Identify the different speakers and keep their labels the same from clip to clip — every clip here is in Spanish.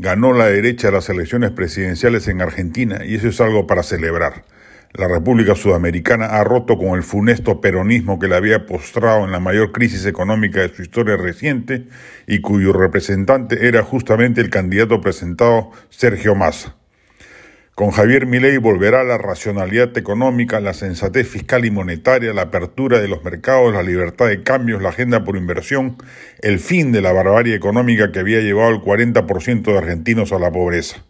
Speaker 1: ganó la derecha las elecciones presidenciales en Argentina y eso es algo para celebrar. La República Sudamericana ha roto con el funesto peronismo que la había postrado en la mayor crisis económica de su historia reciente y cuyo representante era justamente el candidato presentado Sergio Massa. Con Javier Milei volverá la racionalidad económica, la sensatez fiscal y monetaria, la apertura de los mercados, la libertad de cambios, la agenda por inversión, el fin de la barbarie económica que había llevado al 40% de argentinos a la pobreza.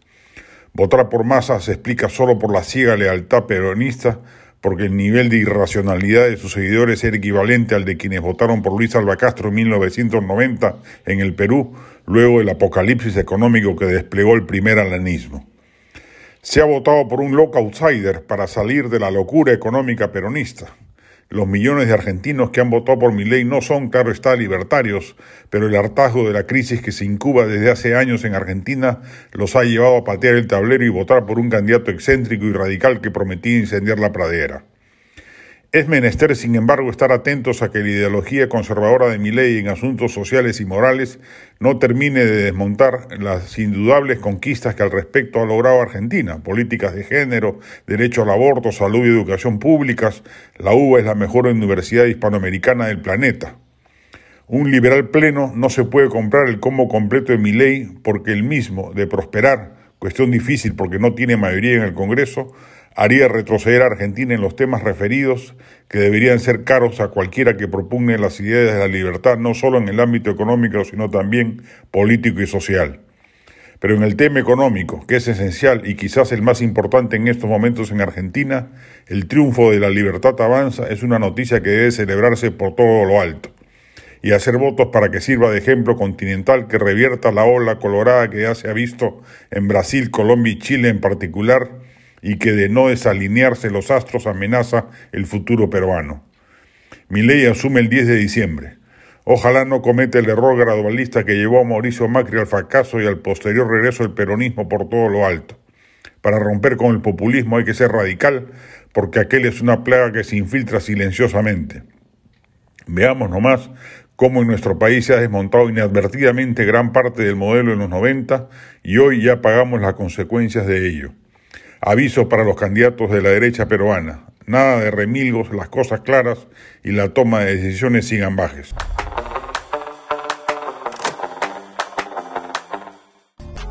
Speaker 1: Votar por masa se explica solo por la ciega lealtad peronista, porque el nivel de irracionalidad de sus seguidores era equivalente al de quienes votaron por Luis Alba Castro en 1990 en el Perú, luego del apocalipsis económico que desplegó el primer alanismo. Se ha votado por un loco outsider para salir de la locura económica peronista. Los millones de argentinos que han votado por mi ley no son, claro está, libertarios, pero el hartazgo de la crisis que se incuba desde hace años en Argentina los ha llevado a patear el tablero y votar por un candidato excéntrico y radical que prometía incendiar la pradera. Es menester, sin embargo, estar atentos a que la ideología conservadora de mi ley en asuntos sociales y morales no termine de desmontar las indudables conquistas que al respecto ha logrado Argentina, políticas de género, derecho al aborto, salud y educación públicas. La UBA es la mejor universidad hispanoamericana del planeta. Un liberal pleno no se puede comprar el combo completo de mi ley porque el mismo, de prosperar, cuestión difícil porque no tiene mayoría en el Congreso, haría retroceder a Argentina en los temas referidos que deberían ser caros a cualquiera que propugne las ideas de la libertad, no solo en el ámbito económico, sino también político y social. Pero en el tema económico, que es esencial y quizás el más importante en estos momentos en Argentina, el triunfo de la libertad avanza es una noticia que debe celebrarse por todo lo alto y hacer votos para que sirva de ejemplo continental que revierta la ola colorada que ya se ha visto en Brasil, Colombia y Chile en particular, y que de no desalinearse los astros amenaza el futuro peruano. Mi ley asume el 10 de diciembre. Ojalá no cometa el error gradualista que llevó a Mauricio Macri al fracaso y al posterior regreso del peronismo por todo lo alto. Para romper con el populismo hay que ser radical, porque aquel es una plaga que se infiltra silenciosamente. Veamos nomás cómo en nuestro país se ha desmontado inadvertidamente gran parte del modelo en los 90 y hoy ya pagamos las consecuencias de ello. Aviso para los candidatos de la derecha peruana. Nada de remilgos, las cosas claras y la toma de decisiones sin ambajes.